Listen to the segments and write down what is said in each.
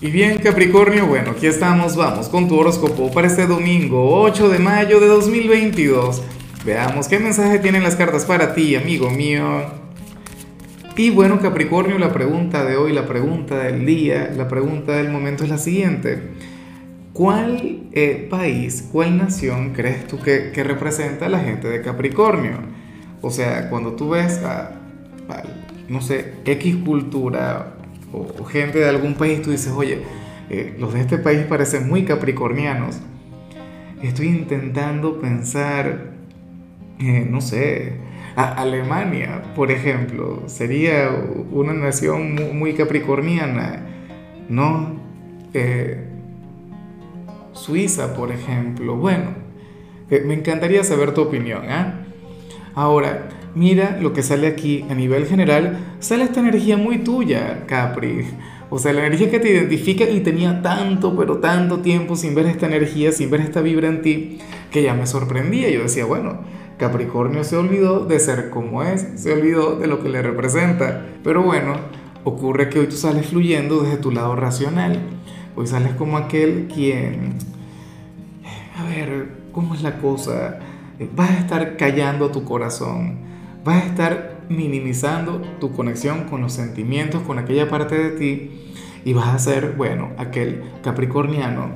Y bien Capricornio, bueno, aquí estamos, vamos con tu horóscopo para este domingo 8 de mayo de 2022. Veamos qué mensaje tienen las cartas para ti, amigo mío. Y bueno Capricornio, la pregunta de hoy, la pregunta del día, la pregunta del momento es la siguiente. ¿Cuál eh, país, cuál nación crees tú que, representa a la gente de Capricornio? O sea, cuando tú ves a, a no sé, X cultura o, gente de algún país, tú dices, oye, eh, los de este país parecen muy capricornianos. Estoy intentando pensar, eh, no sé, Alemania, por ejemplo, sería una nación muy, capricorniana, ¿no? Eh, Suiza, por ejemplo. Bueno, me encantaría saber tu opinión. ¿eh? Ahora, mira lo que sale aquí a nivel general, sale esta energía muy tuya, Capri. O sea, la energía que te identifica y tenía tanto, pero tanto tiempo sin ver esta energía, sin ver esta vibra en ti, que ya me sorprendía. Yo decía, bueno, Capricornio se olvidó de ser como es, se olvidó de lo que le representa. Pero bueno, ocurre que hoy tú sales fluyendo desde tu lado racional. Hoy sales como aquel quien... A ver, ¿cómo es la cosa? Vas a estar callando tu corazón vas a estar minimizando tu conexión con los sentimientos, con aquella parte de ti y vas a ser, bueno, aquel capricorniano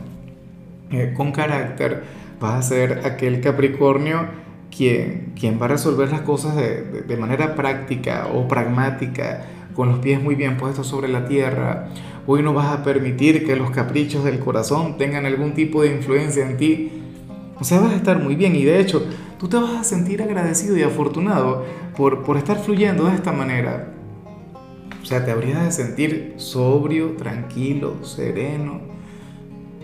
eh, con carácter, vas a ser aquel capricornio quien, quien va a resolver las cosas de, de manera práctica o pragmática, con los pies muy bien puestos sobre la tierra. Hoy no vas a permitir que los caprichos del corazón tengan algún tipo de influencia en ti. O sea, vas a estar muy bien y de hecho tú te vas a sentir agradecido y afortunado por, por estar fluyendo de esta manera. O sea, te habrías de sentir sobrio, tranquilo, sereno.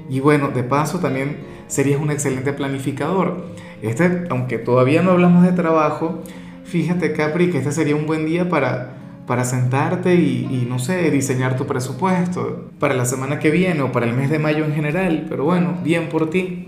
Y bueno, de paso también serías un excelente planificador. Este, aunque todavía no hablamos de trabajo, fíjate Capri que este sería un buen día para, para sentarte y, y, no sé, diseñar tu presupuesto para la semana que viene o para el mes de mayo en general. Pero bueno, bien por ti.